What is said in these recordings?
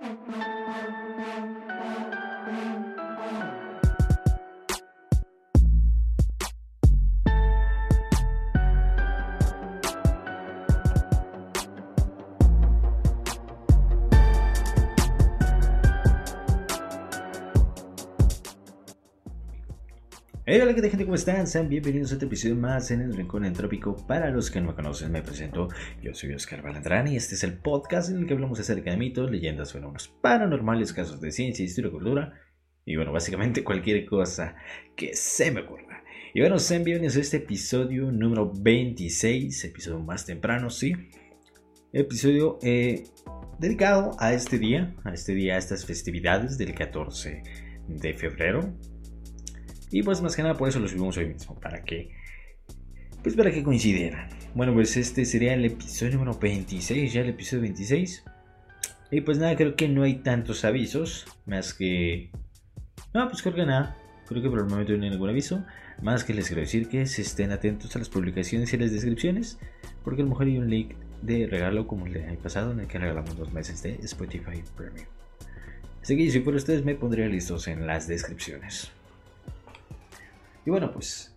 Thank you. Hola, ¿qué tal gente? ¿Cómo están? Sean bienvenidos a otro episodio más en el Rincón Entrópico. Para los que no me conocen, me presento. Yo soy Oscar Balandrán y este es el podcast en el que hablamos acerca de mitos, leyendas, fenómenos paranormales, casos de ciencia, historia, cultura y bueno, básicamente cualquier cosa que se me ocurra. Y bueno, sean bienvenidos a este episodio número 26, episodio más temprano, sí. Episodio eh, dedicado a este día, a este día, a estas festividades del 14 de febrero, y pues más que nada por eso lo subimos hoy mismo, para que, pues para que coincidieran. Bueno, pues este sería el episodio número 26, ya el episodio 26. Y pues nada, creo que no hay tantos avisos, más que... No, pues creo que nada. Creo que por el momento no hay ningún aviso. Más que les quiero decir que se estén atentos a las publicaciones y las descripciones. Porque a lo mejor hay un link de regalo como el del año pasado en el que regalamos dos meses de Spotify Premium. Así que si fuera ustedes me pondría listos en las descripciones. Y bueno, pues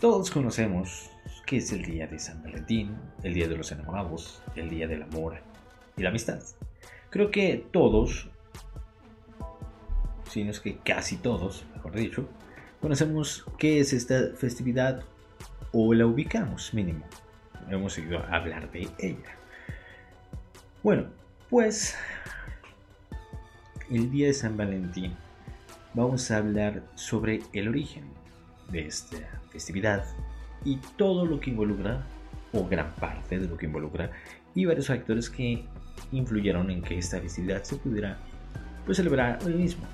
todos conocemos que es el día de San Valentín, el día de los enamorados, el día del amor y la amistad. Creo que todos, si no es que casi todos, mejor dicho, conocemos qué es esta festividad o la ubicamos mínimo. Hemos ido a hablar de ella. Bueno, pues el día de San Valentín vamos a hablar sobre el origen de esta festividad y todo lo que involucra, o gran parte de lo que involucra, y varios factores que influyeron en que esta festividad se pudiera pues, celebrar hoy mismo.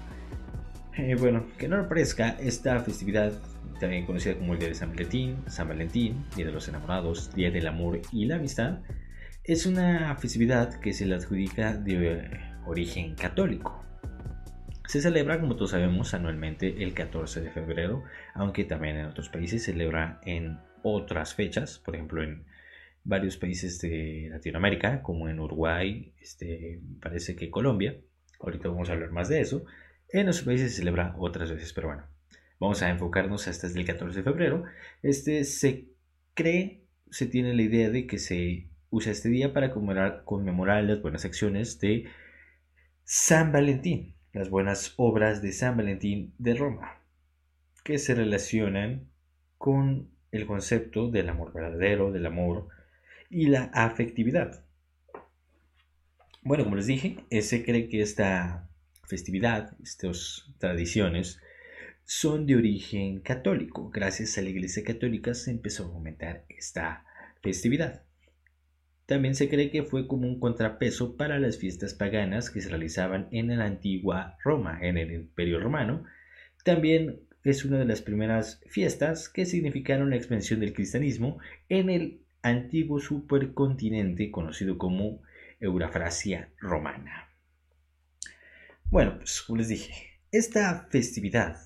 Eh, bueno, que no le parezca, esta festividad, también conocida como el Día de San Valentín, San Valentín, Día de los Enamorados, Día del Amor y la Amistad, es una festividad que se le adjudica de origen católico. Se celebra, como todos sabemos, anualmente el 14 de febrero, aunque también en otros países se celebra en otras fechas, por ejemplo en varios países de Latinoamérica, como en Uruguay, este, parece que Colombia, ahorita vamos a hablar más de eso, en otros países se celebra otras veces, pero bueno, vamos a enfocarnos hasta el 14 de febrero. Este se cree, se tiene la idea de que se usa este día para conmemorar, conmemorar las buenas acciones de San Valentín las buenas obras de San Valentín de Roma, que se relacionan con el concepto del amor verdadero, del amor y la afectividad. Bueno, como les dije, se cree que esta festividad, estas tradiciones, son de origen católico. Gracias a la Iglesia Católica se empezó a aumentar esta festividad. También se cree que fue como un contrapeso para las fiestas paganas que se realizaban en la antigua Roma, en el Imperio Romano. También es una de las primeras fiestas que significaron la expansión del cristianismo en el antiguo supercontinente conocido como Eurafrasia romana. Bueno, pues como les dije, esta festividad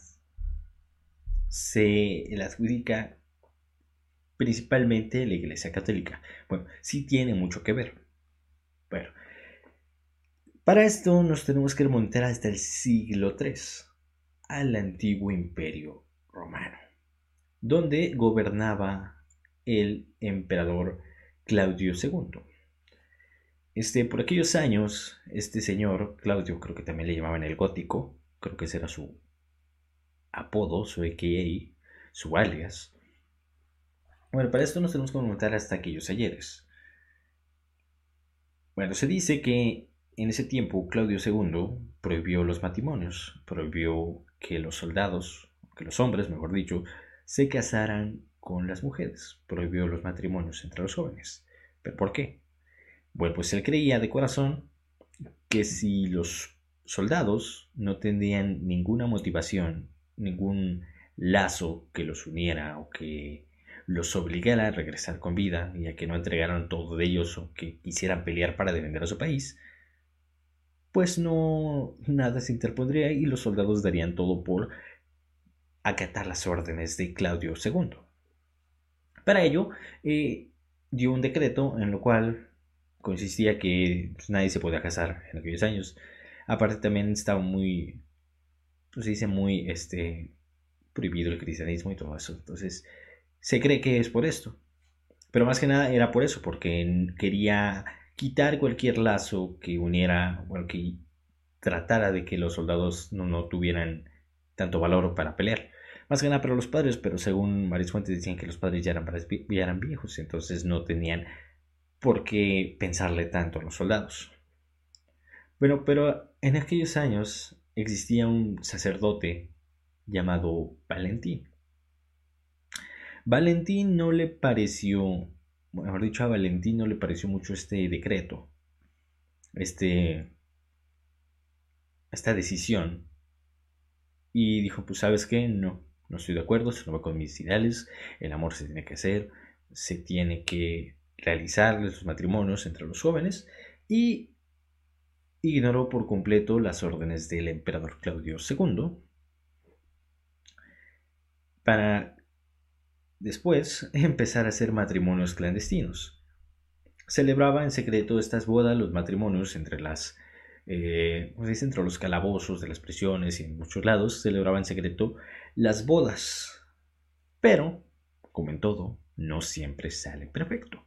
se la adjudica principalmente la Iglesia Católica. Bueno, sí tiene mucho que ver. Bueno, para esto nos tenemos que remontar hasta el siglo III, al antiguo imperio romano, donde gobernaba el emperador Claudio II. Este, por aquellos años, este señor, Claudio, creo que también le llamaban el gótico, creo que ese era su apodo, su AKA, su alias, bueno, para esto nos tenemos que remontar hasta aquellos ayeres. Bueno, se dice que en ese tiempo Claudio II prohibió los matrimonios, prohibió que los soldados, que los hombres, mejor dicho, se casaran con las mujeres, prohibió los matrimonios entre los jóvenes. ¿Pero por qué? Bueno, pues él creía de corazón que si los soldados no tendrían ninguna motivación, ningún lazo que los uniera o que los obligara a regresar con vida y a que no entregaran todo de ellos o que quisieran pelear para defender a su país, pues no nada se interpondría y los soldados darían todo por acatar las órdenes de Claudio II. Para ello, eh, dio un decreto en lo cual consistía que pues, nadie se podía casar en aquellos años Aparte también estaba muy, pues dice muy, este, prohibido el cristianismo y todo eso. Entonces, se cree que es por esto. Pero más que nada era por eso, porque quería quitar cualquier lazo que uniera, o que tratara de que los soldados no, tuvieran tanto valor para pelear. Más que nada para los padres, pero según varias fuentes decían que los padres ya eran, ya eran viejos, entonces no tenían por qué pensarle tanto a los soldados. Bueno, pero en aquellos años existía un sacerdote llamado Valentín. Valentín no le pareció, mejor dicho, a Valentín no le pareció mucho este decreto, este, esta decisión. Y dijo, pues sabes qué, no, no estoy de acuerdo, se no va con mis ideales, el amor se tiene que hacer, se tiene que realizar los matrimonios entre los jóvenes y ignoró por completo las órdenes del emperador Claudio II para después empezar a hacer matrimonios clandestinos. Celebraba en secreto estas bodas, los matrimonios entre las eh, entre los calabozos de las prisiones y en muchos lados celebraba en secreto las bodas. Pero, como en todo, no siempre sale perfecto.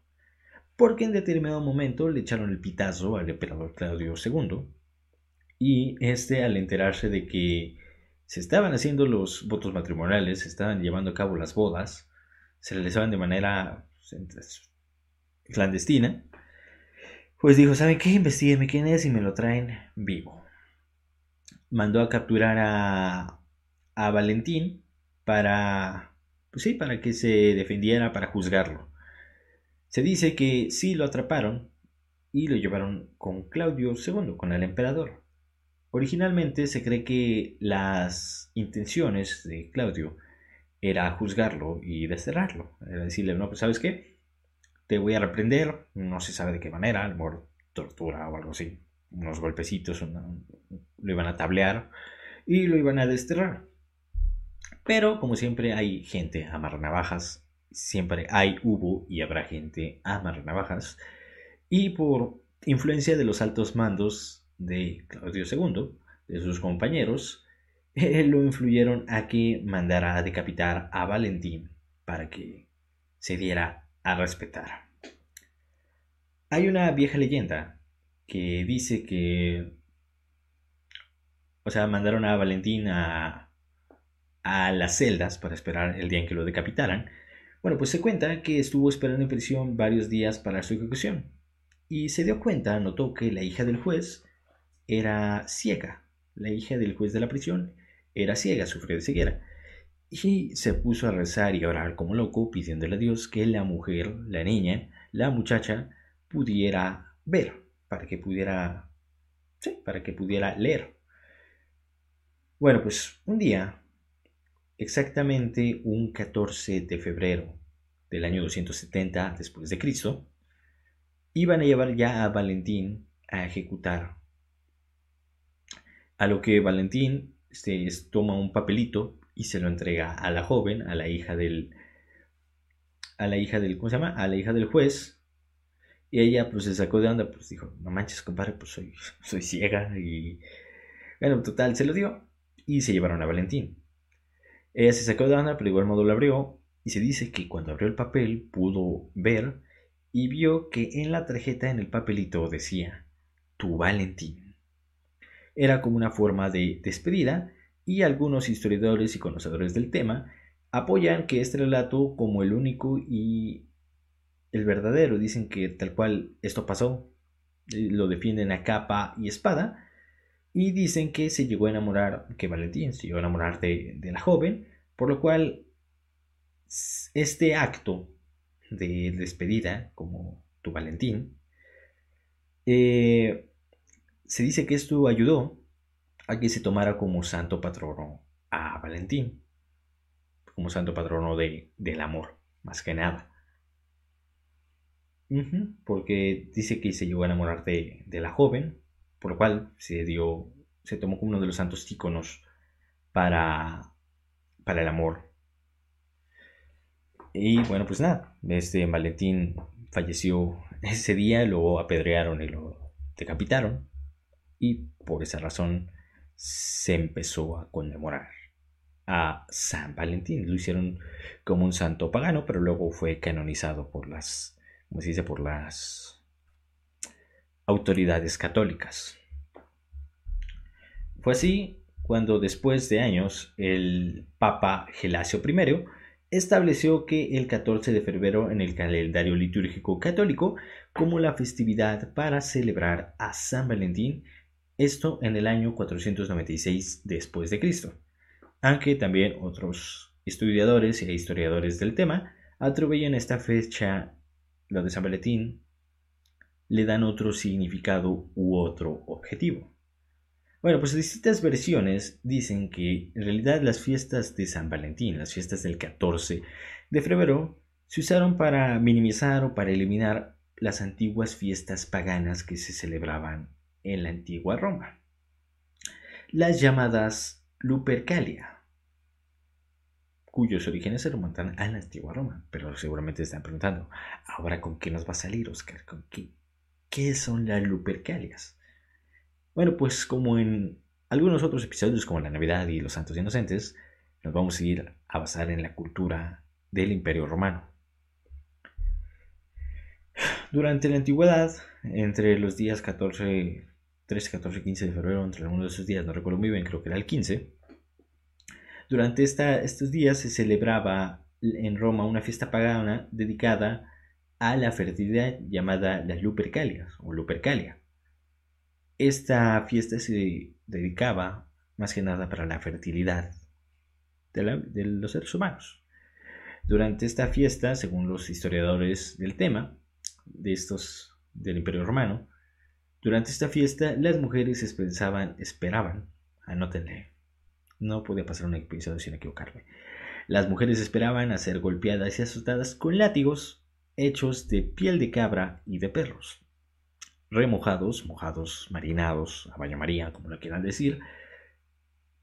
Porque en determinado momento le echaron el pitazo al emperador Claudio II y este al enterarse de que se estaban haciendo los votos matrimoniales, se estaban llevando a cabo las bodas, se realizaban de manera pues, clandestina, pues dijo, ¿saben qué? Investígueme quién es y me lo traen vivo. Mandó a capturar a, a Valentín para, pues sí, para que se defendiera, para juzgarlo. Se dice que sí lo atraparon y lo llevaron con Claudio II, con el emperador. Originalmente se cree que las intenciones de Claudio era juzgarlo y desterrarlo. Era decirle, no, pues sabes qué, te voy a reprender, no se sabe de qué manera, a lo tortura o algo así, unos golpecitos, lo iban a tablear y lo iban a desterrar. Pero como siempre hay gente a navajas, siempre hay, hubo y habrá gente a navajas, y por influencia de los altos mandos de Claudio II, de sus compañeros, lo influyeron a que mandara a decapitar a Valentín para que se diera a respetar. Hay una vieja leyenda que dice que, o sea, mandaron a Valentín a, a las celdas para esperar el día en que lo decapitaran. Bueno, pues se cuenta que estuvo esperando en prisión varios días para su ejecución y se dio cuenta, notó que la hija del juez era ciega. La hija del juez de la prisión era ciega, sufrió de ceguera. Y se puso a rezar y a orar como loco, pidiéndole a Dios que la mujer, la niña, la muchacha, pudiera ver, para que pudiera, sí, para que pudiera leer. Bueno, pues un día, exactamente un 14 de febrero del año 270 después de Cristo, iban a llevar ya a Valentín a ejecutar a lo que Valentín este, toma un papelito y se lo entrega a la joven, a la hija del. a la hija del. ¿cómo se llama? A la hija del juez. Y ella pues se sacó de onda, pues dijo, no manches, compadre, pues soy, soy ciega. Y bueno, total, se lo dio. Y se llevaron a Valentín. Ella se sacó de onda, pero de igual modo lo abrió. Y se dice que cuando abrió el papel pudo ver y vio que en la tarjeta en el papelito decía, tu Valentín era como una forma de despedida y algunos historiadores y conocedores del tema apoyan que este relato como el único y el verdadero, dicen que tal cual esto pasó, lo defienden a capa y espada y dicen que se llegó a enamorar, que Valentín se llegó a enamorar de, la joven, por lo cual este acto de despedida, como tu Valentín, eh, se dice que esto ayudó a que se tomara como santo patrono a Valentín, como santo patrono de, del amor, más que nada. porque dice que se llegó a enamorar de, la joven, por lo cual se dio, se tomó como uno de los santos íconos para, para el amor. Y bueno, pues nada, este Valentín falleció ese día, lo apedrearon y lo decapitaron. Y por esa razón se empezó a conmemorar a San Valentín. Lo hicieron como un santo pagano, pero luego fue canonizado por las, como se dice, por las autoridades católicas. Fue así cuando después de años el Papa Gelasio I estableció que el 14 de febrero en el calendario litúrgico católico como la festividad para celebrar a San Valentín, esto en el año 496 después de Cristo. Aunque también otros historiadores e historiadores del tema atribuyen esta fecha, lo de San Valentín, le dan otro significado u otro objetivo. Bueno, pues distintas versiones dicen que en realidad las fiestas de San Valentín, las fiestas del 14 de febrero, se usaron para minimizar o para eliminar las antiguas fiestas paganas que se celebraban en la antigua Roma. Las llamadas Lupercalia, cuyos orígenes se remontan a la antigua Roma. Pero seguramente están preguntando, ¿ahora con qué nos va a salir, Oscar? ¿Con qué? ¿Qué son las Lupercalias? Bueno, pues como en algunos otros episodios como la Navidad y los Santos Inocentes, nos vamos a ir a basar en la cultura del Imperio Romano. Durante la antigüedad, entre los días 14, 13, 14 y 15 de febrero, entre algunos de esos días, no recuerdo muy bien, creo que era el 15, durante estos días se celebraba en Roma una fiesta pagana dedicada a la fertilidad llamada las Lupercalias o Lupercalia. Esta fiesta se dedicaba más que nada para la fertilidad de, los seres humanos. Durante esta fiesta, según los historiadores del tema, de estos del Imperio Romano, durante esta fiesta las mujeres esperaban, esperaban, anótenle, no podía pasar un episodio sin equivocarme, las mujeres esperaban a ser golpeadas y asustadas con látigos hechos de piel de cabra y de perros remojados, mojados, marinados, a baño María, como lo quieran decir,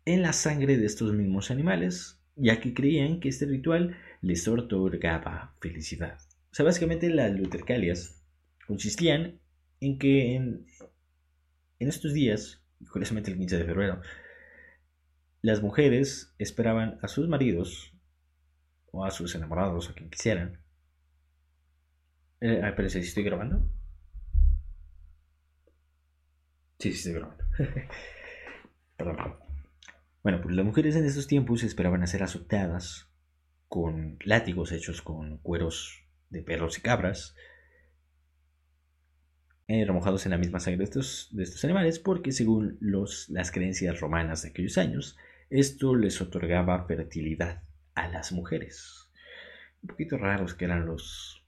en la sangre de estos mismos animales, ya que creían que este ritual les otorgaba felicidad. O sea, básicamente las lutercalias consistían en que en, estos días, curiosamente el 15 de febrero, las mujeres esperaban a sus maridos o a sus enamorados, a quien quisieran. Eh, pero si estoy grabando. Sí, sí, estoy Perdón. Bueno, pues las mujeres en esos tiempos esperaban a ser azotadas con látigos hechos con cueros de perros y cabras, eh, remojados en la misma sangre de estos, de estos animales, porque según los, las creencias romanas de aquellos años, esto les otorgaba fertilidad a las mujeres. Un poquito raros que eran los,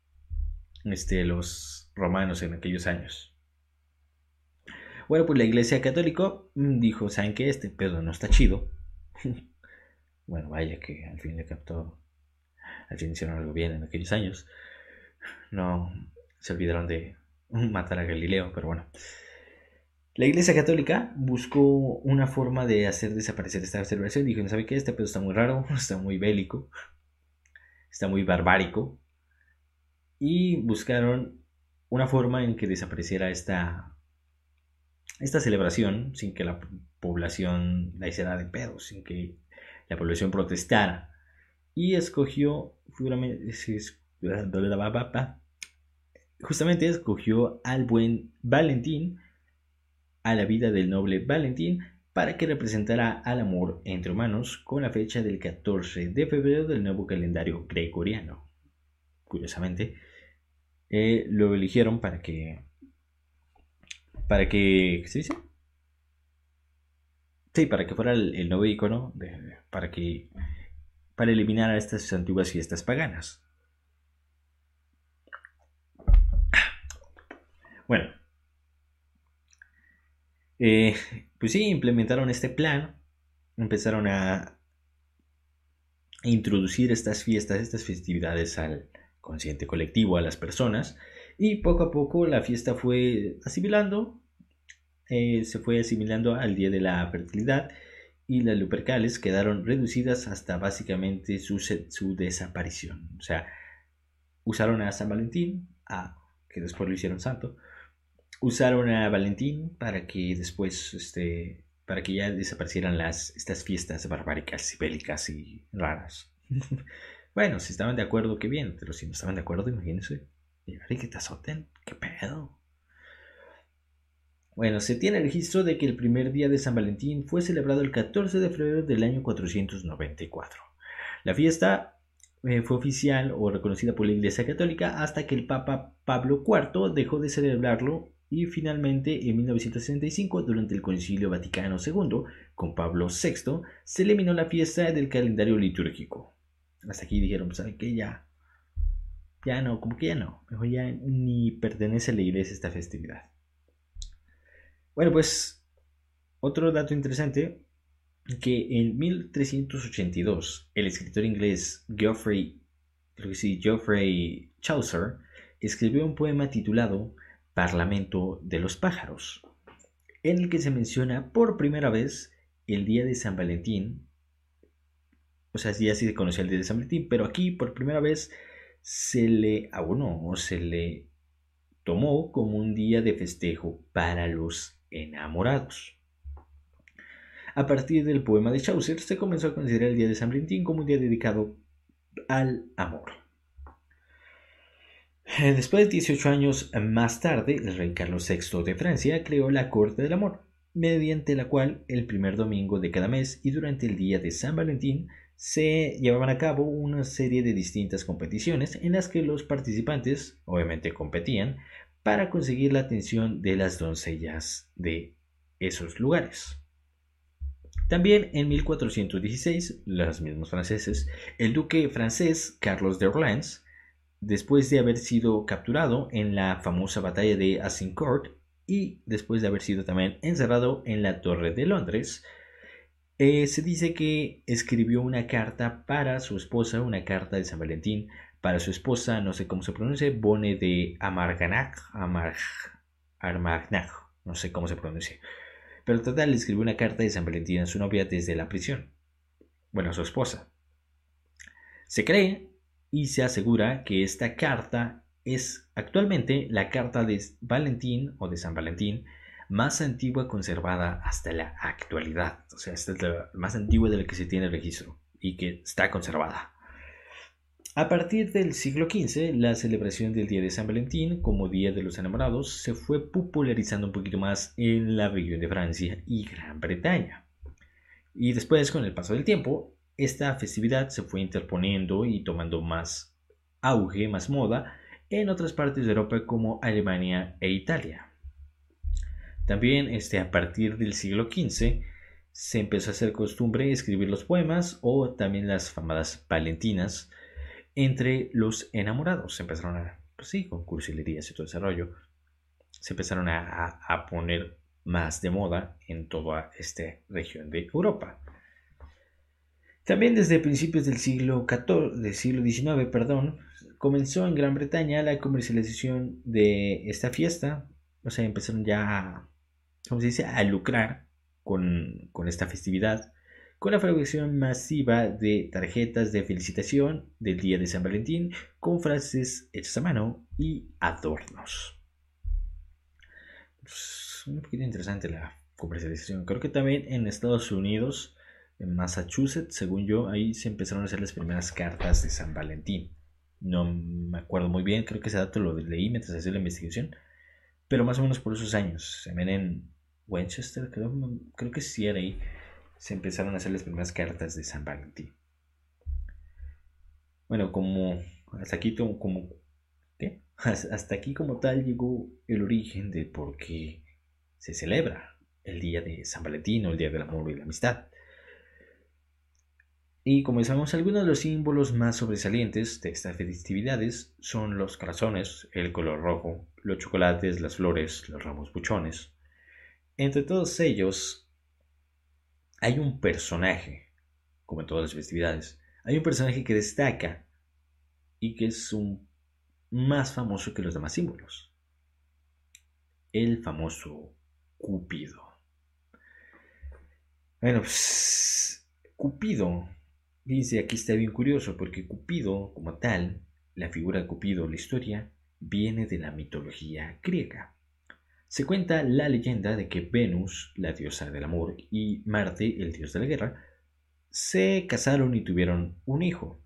este, los romanos en aquellos años. Bueno, pues la iglesia católica dijo, ¿saben qué? Este pedo no está chido. bueno, vaya que al fin le captó, al fin hicieron algo bien en aquellos años. No se olvidaron de matar a Galileo, pero bueno. La Iglesia Católica buscó una forma de hacer desaparecer esta celebración. Dijo, ¿sabe qué? Este pedo está muy raro, está muy bélico, está muy barbárico. Y buscaron una forma en que desapareciera esta esta celebración sin que la población la hiciera de pedo, sin que la población protestara. Y escogió, justamente escogió al buen Valentín, a la vida del noble Valentín, para que representara al amor entre humanos con la fecha del 14 de febrero del nuevo calendario gregoriano. Curiosamente, eh, lo eligieron para que para que, ¿qué se dice? Sí, para que fuera el, nuevo icono, para que, para eliminar a estas antiguas fiestas paganas. Bueno, eh, pues sí, implementaron este plan, empezaron a introducir estas fiestas, estas festividades al consciente colectivo, a las personas, y poco a poco la fiesta fue asimilando, eh, se fue asimilando al día de la fertilidad y las lupercales quedaron reducidas hasta básicamente su, su desaparición. O sea, usaron a San Valentín, a, que después lo hicieron santo, usaron a Valentín para que después, este, para que ya desaparecieran las, estas fiestas barbáricas y bélicas y raras. bueno, si estaban de acuerdo, qué bien, pero si no estaban de acuerdo, imagínense. Y que te azoten, qué pedo. Bueno, se tiene registro de que el primer día de San Valentín fue celebrado el 14 de febrero del año 494. La fiesta eh, fue oficial o reconocida por la Iglesia Católica hasta que el Papa Pablo IV dejó de celebrarlo y finalmente en 1965, durante el Concilio Vaticano II, con Pablo VI, se eliminó la fiesta del calendario litúrgico. Hasta aquí dijeron, ¿saben pues, qué? Ya, ya no, como que ya no, mejor ya ni pertenece a la iglesia esta festividad. Bueno, pues otro dato interesante, que en 1382 el escritor inglés Geoffrey, creo que sí, Geoffrey Chaucer escribió un poema titulado Parlamento de los pájaros, en el que se menciona por primera vez el día de San Valentín. O sea, ya se conocía el día de San Valentín, pero aquí por primera vez se le abonó o se le tomó como un día de festejo para los enamorados. A partir del poema de Chaucer se comenzó a considerar el día de San Valentín como un día dedicado al amor. Eh, después de 18 años más tarde, el rey Carlos VI de Francia creó la Corte del Amor, mediante la cual el primer domingo de cada mes y durante el día de San Valentín se llevaban a cabo una serie de distintas competiciones en las que los participantes obviamente competían para conseguir la atención de las doncellas de esos lugares. También en 1416, los mismos franceses, el duque francés Carlos de Orleans después de haber sido capturado en la famosa batalla de Azincourt y después de haber sido también encerrado en la Torre de Londres, eh, se dice que escribió una carta para su esposa, una carta de San Valentín para su esposa, no sé cómo se pronuncia, Bone de Amarganac, Armagnac, no sé cómo se pronuncia. Pero total, le escribió una carta de San Valentín a su novia desde la prisión. Bueno, a su esposa. Se cree y se asegura que esta carta es actualmente la carta de Valentín o de San Valentín más antigua conservada hasta la actualidad. O sea, esta es la más antigua de la que se tiene registro y que está conservada. A partir del siglo XV, la celebración del Día de San Valentín como Día de los Enamorados se fue popularizando un poquito más en la región de Francia y Gran Bretaña. Y después, con el paso del tiempo, esta festividad se fue interponiendo y tomando más auge, más moda, en otras partes de Europa como Alemania e Italia. También este, a partir del siglo XV se empezó a hacer costumbre escribir los poemas o también las famadas valentinas entre los enamorados. Se empezaron a, pues sí, con cursilerías y todo ese rollo, se empezaron a, a poner más de moda en toda esta región de Europa. También desde principios del siglo XIV, del siglo XIX, perdón, comenzó en Gran Bretaña la comercialización de esta fiesta. O sea, empezaron ya a, ¿cómo se dice?, a lucrar con, con esta festividad, con la fabricación masiva de tarjetas de felicitación del Día de San Valentín, con frases hechas a mano y adornos. Pues, un poquito interesante la comercialización. Creo que también en Estados Unidos en Massachusetts, según yo, ahí se empezaron a hacer las primeras cartas de San Valentín. No me acuerdo muy bien, creo que ese dato lo leí mientras hacía la investigación, pero más o menos por esos años. En Winchester, creo, que sí era ahí, se empezaron a hacer las primeras cartas de San Valentín. Bueno, como hasta aquí como hasta aquí como tal llegó el origen de por qué se celebra el día de San Valentín o el día del amor y la amistad. Y como sabemos, algunos de los símbolos más sobresalientes de estas festividades son los corazones, el color rojo, los chocolates, las flores, los ramos buchones. Entre todos ellos hay un personaje, como en todas las festividades, hay un personaje que destaca y que es un más famoso que los demás símbolos. El famoso Cupido. Bueno, pues Cupido Dice, aquí está bien curioso, porque Cupido, como tal, la figura de Cupido, la historia, viene de la mitología griega. Se cuenta la leyenda de que Venus, la diosa del amor, y Marte, el dios de la guerra, se casaron y tuvieron un hijo,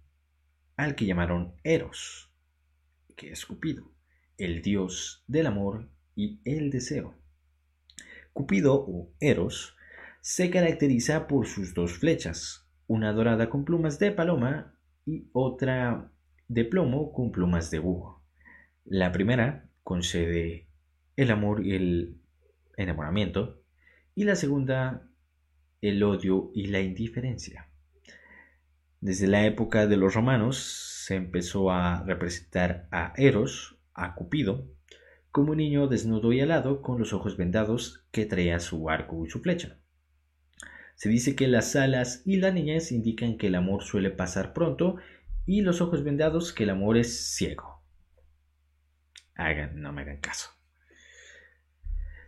al que llamaron Eros, que es Cupido, el dios del amor y el deseo. Cupido o Eros se caracteriza por sus dos flechas, una dorada con plumas de paloma y otra de plomo con plumas de búho. La primera concede el amor y el enamoramiento y la segunda el odio y la indiferencia. Desde la época de los romanos se empezó a representar a Eros, a Cupido, como un niño desnudo y alado con los ojos vendados que traía su arco y su flecha. Se dice que las alas y la niñez indican que el amor suele pasar pronto y los ojos vendados que el amor es ciego. Hagan, no me hagan caso.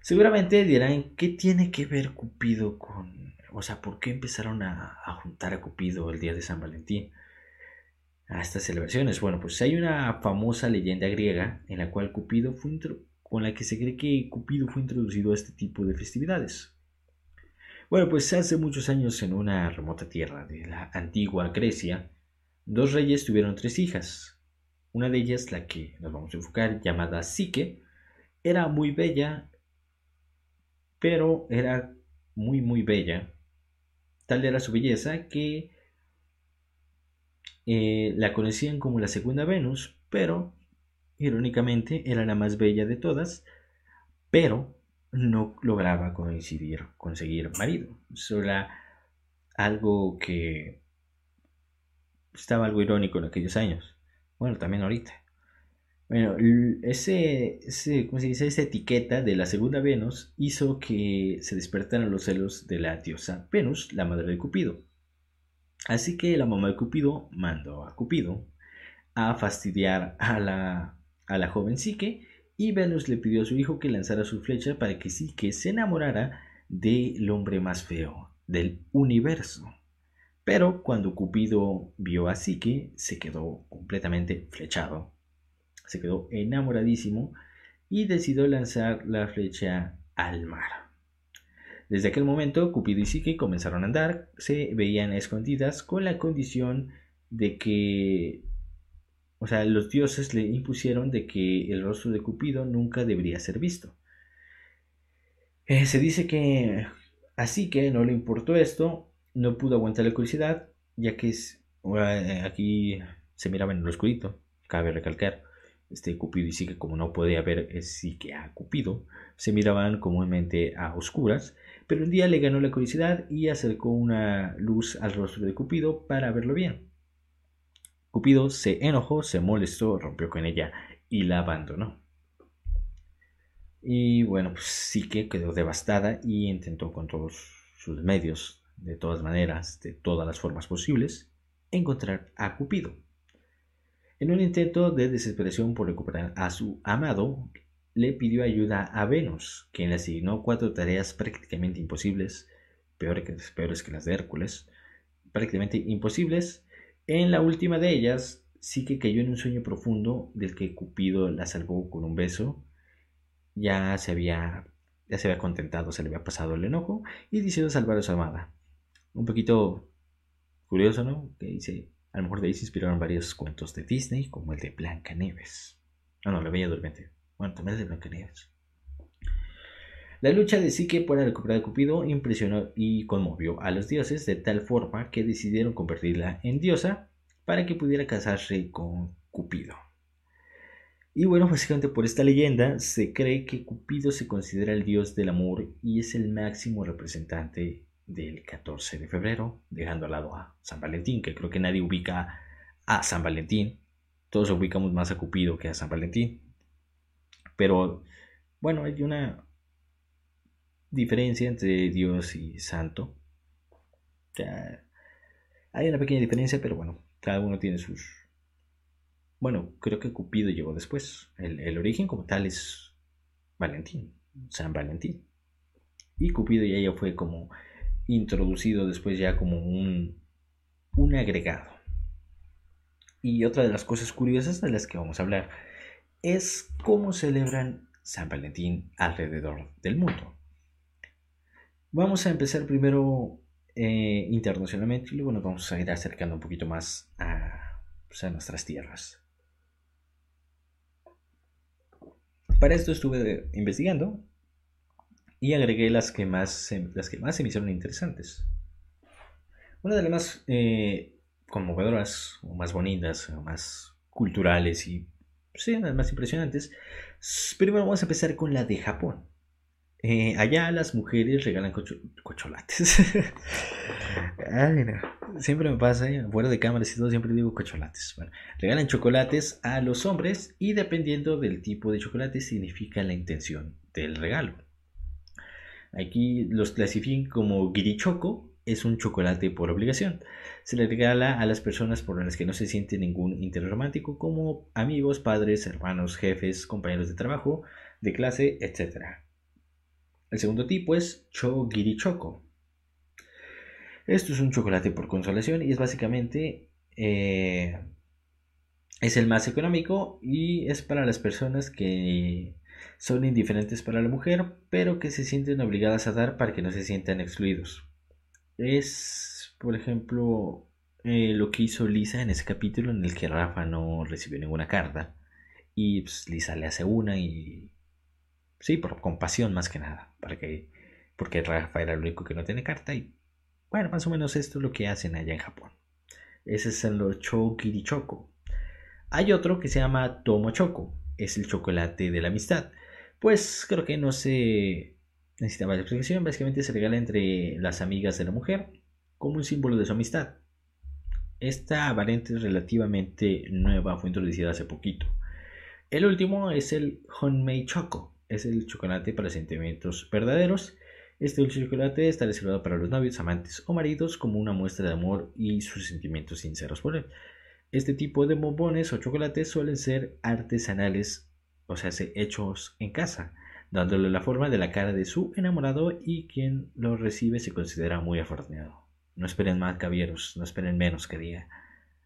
Seguramente dirán, ¿qué tiene que ver Cupido con... O sea, ¿por qué empezaron a, juntar a Cupido el día de San Valentín? A estas celebraciones. Bueno, pues hay una famosa leyenda griega en la cual Cupido fue con la que se cree que Cupido fue introducido a este tipo de festividades. Bueno, pues hace muchos años en una remota tierra de la antigua Grecia, dos reyes tuvieron tres hijas. Una de ellas, la que nos vamos a enfocar, llamada Psique, era muy bella, pero era muy muy bella. Tal era su belleza que eh, la conocían como la segunda Venus, pero irónicamente era la más bella de todas, pero no lograba coincidir, conseguir marido. Eso era algo que estaba algo irónico en aquellos años. Bueno, también ahorita. Bueno, ese, ese, ¿cómo se dice? esa etiqueta de la segunda Venus hizo que se despertaran los celos de la diosa Venus, la madre de Cupido. Así que la mamá de Cupido mandó a Cupido a fastidiar a la, a la joven Psique y Venus le pidió a su hijo que lanzara su flecha para que sí que se enamorara del hombre más feo del universo. Pero cuando Cupido vio a Psique, se quedó completamente flechado, se quedó enamoradísimo y decidió lanzar la flecha al mar. Desde aquel momento, Cupido y Psique comenzaron a andar, se veían escondidas con la condición de que o sea, los dioses le impusieron de que el rostro de Cupido nunca debería ser visto. Eh, se dice que así que no le importó esto, no pudo aguantar la curiosidad, ya que es, eh, aquí se miraba en el oscurito, cabe recalcar. Este Cupido y que como no podía ver sí que a Cupido, se miraban comúnmente a oscuras, pero un día le ganó la curiosidad y acercó una luz al rostro de Cupido para verlo bien. Cupido se enojó, se molestó, rompió con ella y la abandonó. Y bueno, pues sí que quedó devastada y intentó con todos sus medios, de todas maneras, de todas las formas posibles, encontrar a Cupido. En un intento de desesperación por recuperar a su amado, le pidió ayuda a Venus, quien le asignó cuatro tareas prácticamente imposibles, peores que, peores que las de Hércules, prácticamente imposibles, en la última de ellas, sí que cayó en un sueño profundo del que Cupido la salvó con un beso. Ya se había, ya se había contentado, se le había pasado el enojo y decidió salvar a su amada. Un poquito curioso, ¿no? Que dice, a lo mejor de ahí se inspiraron varios cuentos de Disney, como el de Blancanieves. Ah, no, la Bella Durmiente. Bueno, también es de Blancanieves. La lucha de Psique por recuperar a Cupido impresionó y conmovió a los dioses de tal forma que decidieron convertirla en diosa para que pudiera casarse con Cupido. Y bueno, básicamente por esta leyenda se cree que Cupido se considera el dios del amor y es el máximo representante del 14 de febrero, dejando al lado a San Valentín, que creo que nadie ubica a San Valentín. Todos ubicamos más a Cupido que a San Valentín. Pero bueno, hay una diferencia entre Dios y Santo. hay una pequeña diferencia, pero bueno, cada uno tiene sus... Bueno, creo que Cupido llegó después. El, origen como tal es Valentín, San Valentín. Y Cupido ya, ya fue como introducido después ya como un, un agregado. Y otra de las cosas curiosas de las que vamos a hablar es cómo celebran San Valentín alrededor del mundo. Vamos a empezar primero eh, internacionalmente y luego nos vamos a ir acercando un poquito más a, pues, nuestras tierras. Para esto estuve investigando y agregué las que más, las que más se me hicieron interesantes. Una de las más eh, conmovedoras, o más bonitas, o más culturales y sí, las más impresionantes. Primero vamos a empezar con la de Japón. Eh, allá las mujeres regalan cocholates. Siempre me pasa, eh, fuera de cámaras y todo, siempre digo cocholates. regalan chocolates a los hombres y dependiendo del tipo de chocolate significa la intención del regalo. Aquí los clasifican como girichoco, es un chocolate por obligación. Se le regala a las personas por las que no se siente ningún interés romántico, como amigos, padres, hermanos, jefes, compañeros de trabajo, de clase, etc. El segundo tipo es Chogirichoco. Esto es un chocolate por consolación y es básicamente eh, es el más económico y es para las personas que son indiferentes para la mujer, pero que se sienten obligadas a dar para que no se sientan excluidos es, por ejemplo, eh, lo que hizo Lisa en ese capítulo en el que Rafa no recibió ninguna carta. Y pues, Lisa le hace una y... Sí, por compasión más que nada. Para que, porque Rafa era el único que no tiene carta y... Bueno, más o menos esto es lo que hacen allá en Japón. Ese es el Chokirichoko. Hay otro que se llama Tomochoko. Es el chocolate de la amistad. Pues creo que no se necesita más explicación. Básicamente se regala entre las amigas de la mujer como un símbolo de su amistad. Esta variante es relativamente nueva, fue introducida hace poquito. El último es el Honmei Choco, es el chocolate para sentimientos verdaderos. Este dulce chocolate está reservado para los novios, amantes o maridos como una muestra de amor y sus sentimientos sinceros por él. Este tipo de bombones o chocolates suelen ser artesanales, o sea, hechos en casa dándole la forma de la cara de su enamorado y quien lo recibe se considera muy afortunado. No esperen más caballeros, no esperen menos que.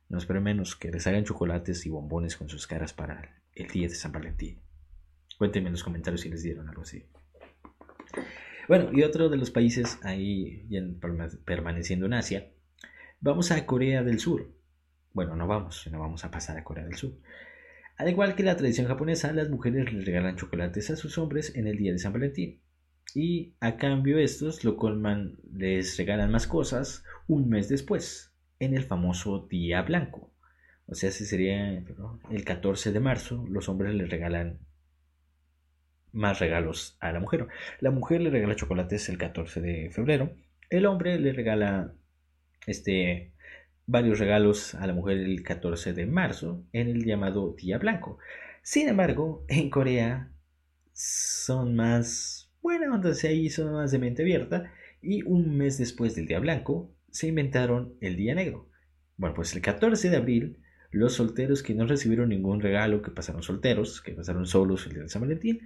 No esperen menos que les hagan chocolates y bombones con sus caras para el día de San Valentín. Cuéntenme en los comentarios si les dieron algo así. Bueno, y otro de los países ahí permaneciendo en Asia, vamos a Corea del Sur. Bueno, no vamos, no vamos a pasar a Corea del Sur. Al igual que la tradición japonesa, las mujeres les regalan chocolates a sus hombres en el día de San Valentín. Y a cambio estos lo colman, les regalan más cosas un mes después, en el famoso Día Blanco. O sea, ese sería el 14 de marzo, los hombres les regalan más regalos a la mujer. La mujer le regala chocolates el 14 de febrero. El hombre le regala este varios regalos a la mujer el 14 de marzo en el llamado Día Blanco. Sin embargo, en Corea son más, bueno, entonces ahí son más de mente abierta y un mes después del Día Blanco se inventaron el Día Negro. Bueno, pues el 14 de abril los solteros que no recibieron ningún regalo, que pasaron solteros, que pasaron solos el día de San Valentín,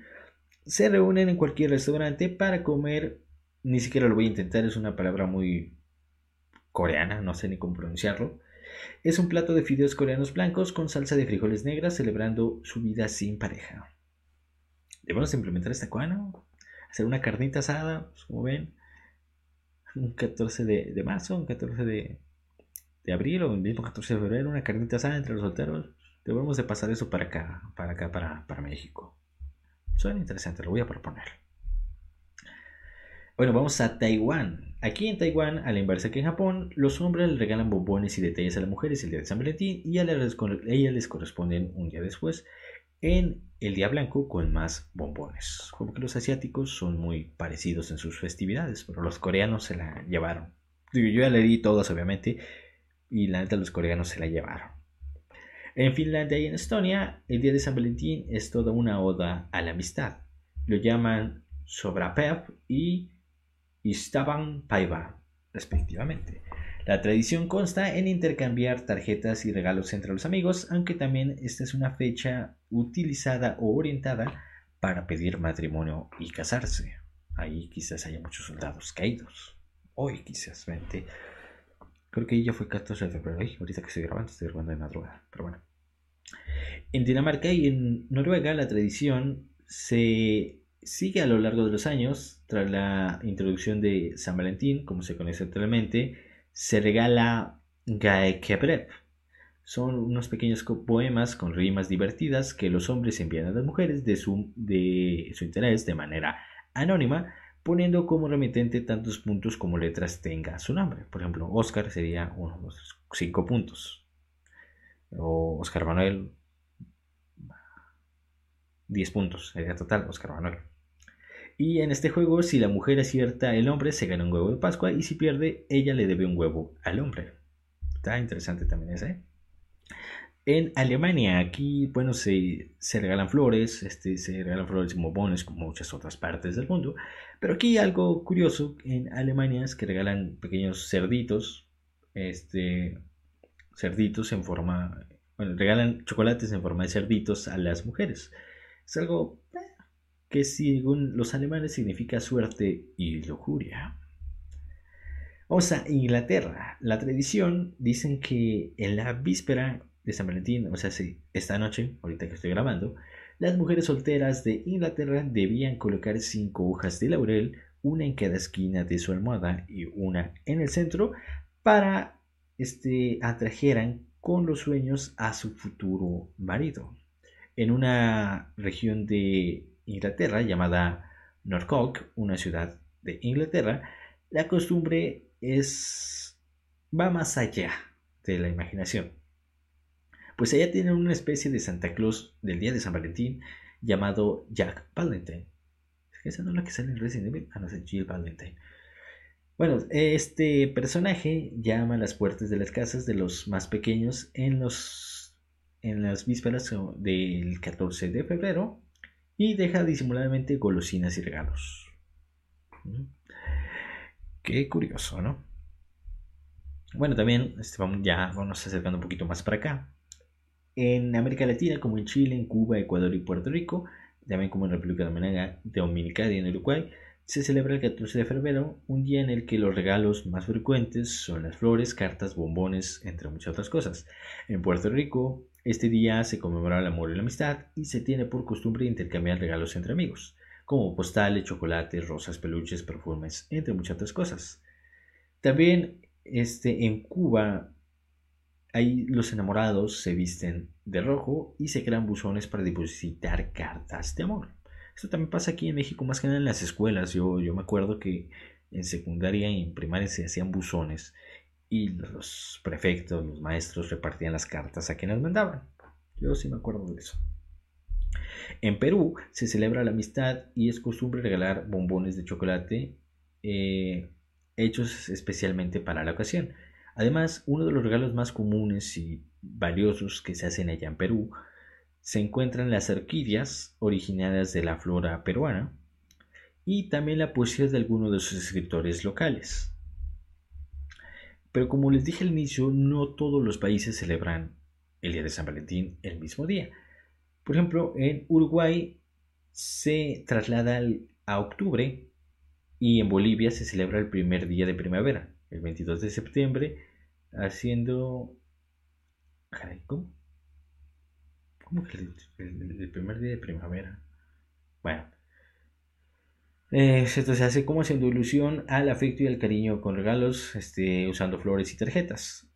se reúnen en cualquier restaurante para comer, ni siquiera lo voy a intentar, es una palabra muy coreana, no sé ni cómo pronunciarlo. Es un plato de fideos coreanos blancos con salsa de frijoles negras celebrando su vida sin pareja. Debemos implementar esta cuana, hacer una carnita asada, pues, como ven, un 14 de, marzo, un 14 de, abril o un mismo 14 de febrero, una carnita asada entre los solteros. Debemos de pasar eso para acá, para acá, para México. Suena interesante, lo voy a proponer. Bueno, vamos a Taiwán. Aquí en Taiwán, a la inversa que en Japón, los hombres le regalan bombones y detalles a las mujeres el día de San Valentín y a ellas les corresponden un día después en el día blanco con más bombones. Como que los asiáticos son muy parecidos en sus festividades, pero los coreanos se la llevaron. Yo ya leí todas, obviamente, y la neta los coreanos se la llevaron. En Finlandia y en Estonia, el día de San Valentín es toda una oda a la amistad. Lo llaman Sobrapep y Staban Paiva, respectivamente. La tradición consta en intercambiar tarjetas y regalos entre los amigos, aunque también esta es una fecha utilizada o orientada para pedir matrimonio y casarse. Ahí quizás haya muchos soldados caídos. Hoy quizás, vente. Creo que ya fue 14 de ahorita que estoy grabando, estoy grabando de madrugada. Pero bueno. En Dinamarca y en Noruega la tradición se sigue a lo largo de los años, tras la introducción de San Valentín, como se conoce actualmente, se regala Gaekebrev. Son unos pequeños poemas con rimas divertidas que los hombres envían a las mujeres de su, de su interés de manera anónima, poniendo como remitente tantos puntos como letras tenga su nombre. Por ejemplo, Oscar sería unos 5 puntos. O Oscar Manuel, 10 puntos sería total, Oscar Manuel. Y en este juego, si la mujer acierta el hombre, se gana un huevo de Pascua. Y si pierde, ella le debe un huevo al hombre. Está interesante también ese. En Alemania, aquí, bueno, se, se regalan flores, este, se regalan flores y bombones como muchas otras partes del mundo. Pero aquí algo curioso en Alemania es que regalan pequeños cerditos, este, cerditos en forma, bueno, regalan chocolates en forma de cerditos a las mujeres. Es algo eh, que según los alemanes significa suerte y lujuria. Vamos a Inglaterra. La tradición dicen que en la víspera de San Valentín, o sea, sí, esta noche, ahorita que estoy grabando, las mujeres solteras de Inglaterra debían colocar cinco hojas de laurel, una en cada esquina de su almohada y una en el centro, para este, atrajeran con los sueños a su futuro marido. En una región de Inglaterra llamada Norfolk, una ciudad de Inglaterra, la costumbre es va más allá de la imaginación. Pues allá tienen una especie de Santa Claus del día de San Valentín llamado Jack Valentine. Esa no es la que sale en Resident Evil. Ah, no Jill Valentine. Bueno, este personaje llama a las puertas de las casas de los más pequeños en, los, en las vísperas del 14 de febrero y deja disimuladamente golosinas y regalos. ¿Mm? Qué curioso, ¿no? Bueno, también este, ya vamos acercando un poquito más para acá. En América Latina, como en Chile, en Cuba, Ecuador y Puerto Rico, también como en República Dominicana y en Uruguay, se celebra el 14 de febrero, un día en el que los regalos más frecuentes son las flores, cartas, bombones, entre muchas otras cosas. En Puerto Rico, este día se conmemora el amor y la amistad y se tiene por costumbre intercambiar regalos entre amigos como postales, chocolates, rosas, peluches, perfumes, entre muchas otras cosas. También este, en Cuba ahí los enamorados se visten de rojo y se crean buzones para depositar cartas de amor. Esto también pasa aquí en México más que nada en las escuelas. Yo, yo me acuerdo que en secundaria y en primaria se hacían buzones y los prefectos, los maestros repartían las cartas a quienes mandaban. Yo sí me acuerdo de eso. En Perú se celebra la amistad y es costumbre regalar bombones de chocolate eh, hechos especialmente para la ocasión. Además, uno de los regalos más comunes y valiosos que se hacen allá en Perú se encuentran las orquídeas originadas de la flora peruana y también la poesía de algunos de sus escritores locales. Pero como les dije al inicio, no todos los países celebran el Día de San Valentín el mismo día. Por ejemplo, en Uruguay se traslada a octubre y en Bolivia se celebra el primer día de primavera, el 22 de septiembre, haciendo... ¿Cómo? ¿Cómo que el, primer día de primavera? Bueno. Esto se hace como haciendo ilusión al afecto y al cariño con regalos, este, usando flores y tarjetas.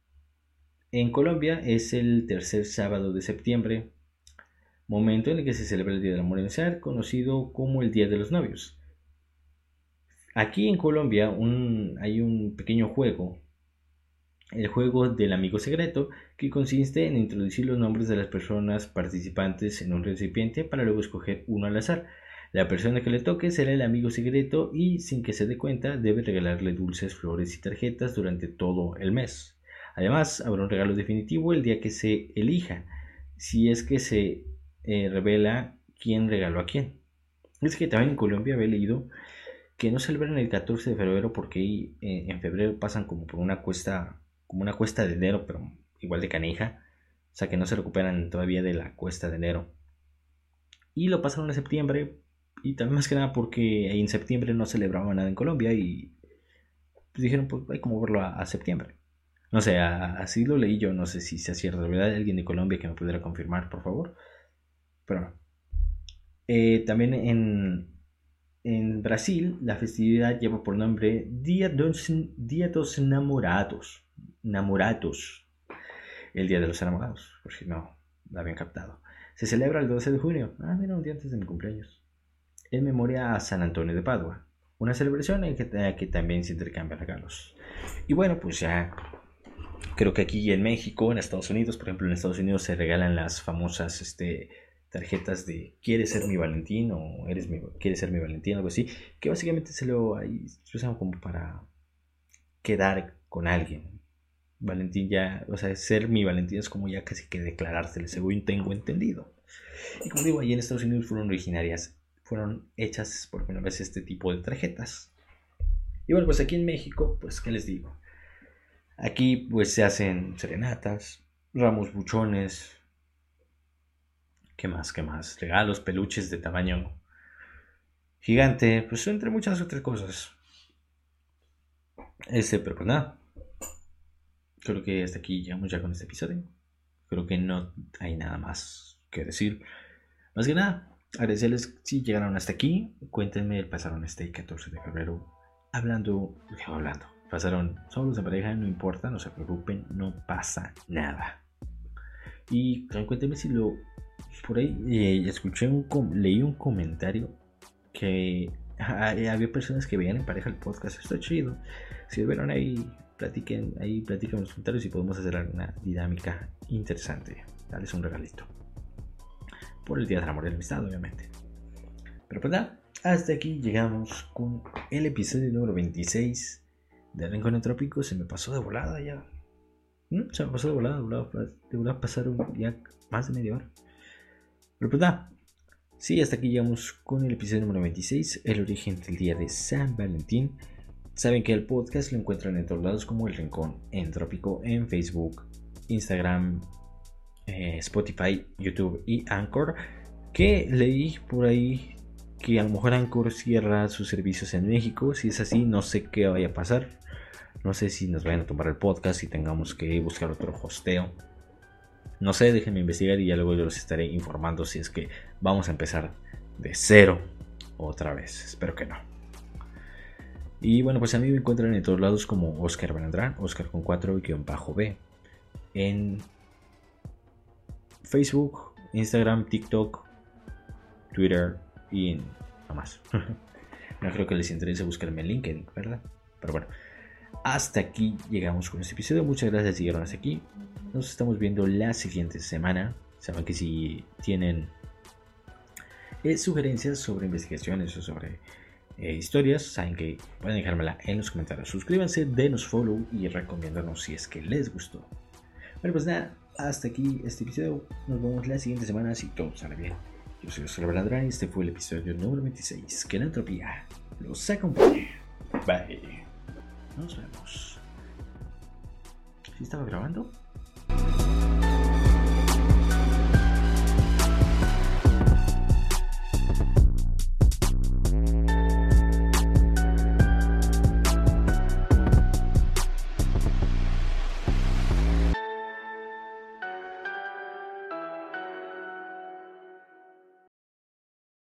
En Colombia es el tercer sábado de septiembre, momento en el que se celebra el Día del Amor y Ser, conocido como el Día de los Novios. Aquí en Colombia hay un pequeño juego, el juego del amigo secreto, que consiste en introducir los nombres de las personas participantes en un recipiente para luego escoger uno al azar. La persona que le toque será el amigo secreto y sin que se dé cuenta debe regalarle dulces, flores y tarjetas durante todo el mes. Además, habrá un regalo definitivo el día que se elija, si es que se eh, revela quién regaló a quién. Es que también en Colombia había leído que no celebran el 14 de febrero porque eh, en febrero pasan como por una cuesta, como una cuesta de enero, pero igual de canija. O sea que no se recuperan todavía de la cuesta de enero. Y lo pasaron en septiembre. Y también más que nada porque en septiembre no celebraban nada en Colombia y pues dijeron pues hay como verlo a, septiembre. No sé, así lo leí yo, no sé si sea cierto. ¿Verdad? Alguien de Colombia que me pudiera confirmar, por favor. Pero Eh, también en, en Brasil, la festividad lleva por nombre Dia dos, Dia dos Namorados. Namorados. El Día de los Enamorados, por si no lo habían captado. Se celebra el 12 de junio. Ah, mira, un día antes de mi cumpleaños. En memoria a San Antonio de Padua. Una celebración en que, que también se intercambian regalos. Y bueno, pues ya creo que aquí en México, en Estados Unidos, por ejemplo, en Estados Unidos se regalan las famosas este, tarjetas de ¿quieres ser mi Valentín? o ¿eres mi, ¿quieres ser mi Valentín? algo así, que básicamente se lo ahí, se usan como para quedar con alguien. Valentín ya, o sea, ser mi Valentín es como ya casi que declarárselo, según tengo entendido. Y como digo, ahí en Estados Unidos fueron originarias, fueron hechas por primera vez este tipo de tarjetas. Y bueno, pues aquí en México, pues, ¿qué les digo? Aquí pues se hacen serenatas, ramos buchones, ¿qué más? ¿Qué más? Regalos, peluches de tamaño gigante, pues entre muchas otras cosas. Este, pero pues nada. Creo que hasta aquí llegamos ya con este episodio. Creo que no hay nada más que decir. Más que nada, agradecerles si llegaron hasta aquí. Cuéntenme, pasaron este 14 de febrero hablando, hablando, pasaron solos de pareja, no importa, no se preocupen, no pasa nada. Y cuéntenme si lo por ahí eh, escuché un leí un comentario que había personas que veían en pareja el podcast, está chido. Si lo vieron ahí, platiquen, ahí platiquen en los comentarios y podemos hacer alguna dinámica interesante. Darles un regalito. Por el Día del Amor y la Amistad, obviamente. Pero pues nada, hasta aquí llegamos con el episodio número 26 de Rincón Trópico se me pasó de volada ya. ¿Mm? Se me pasó de volada, de volada, de volada pasaron ya más de media hora. Pero pues nada, sí, hasta aquí llegamos con el episodio número 26, el origen del día de San Valentín. Saben que el podcast lo encuentran en todos lados como El Rincón Entrópico en Facebook, Instagram, eh, Spotify, YouTube y Anchor. Que leí por ahí que a lo mejor Anchor cierra sus servicios en México. Si es así, no sé qué vaya a pasar. No sé si nos vayan a tomar el podcast y tengamos que buscar otro hosteo. No sé, déjenme investigar y ya luego yo los estaré informando si es que vamos a empezar de cero otra vez. Espero que no. Y bueno, pues a mí me encuentran en todos lados como Oscar Balandrán, Oscar con 4 y bajo B. En Facebook, Instagram, TikTok, Twitter y nada más. no creo que les interese buscarme en LinkedIn, ¿verdad? Pero bueno, hasta aquí llegamos con este episodio. Muchas gracias si llegaron hasta aquí. Nos estamos viendo la siguiente semana. Saben que si tienen eh, sugerencias sobre investigaciones o sobre eh, historias, saben que pueden dejármela en los comentarios. Suscríbanse, denos follow y recomiéndanos si es que les gustó. Bueno, pues nada, hasta aquí este episodio. Nos vemos la siguiente semana si todo sale bien. Yo soy Oscar Balandrán y este fue el episodio número 26. Que la entropía los acompañe. Bye. Nos vemos. ¿Sí estaba grabando?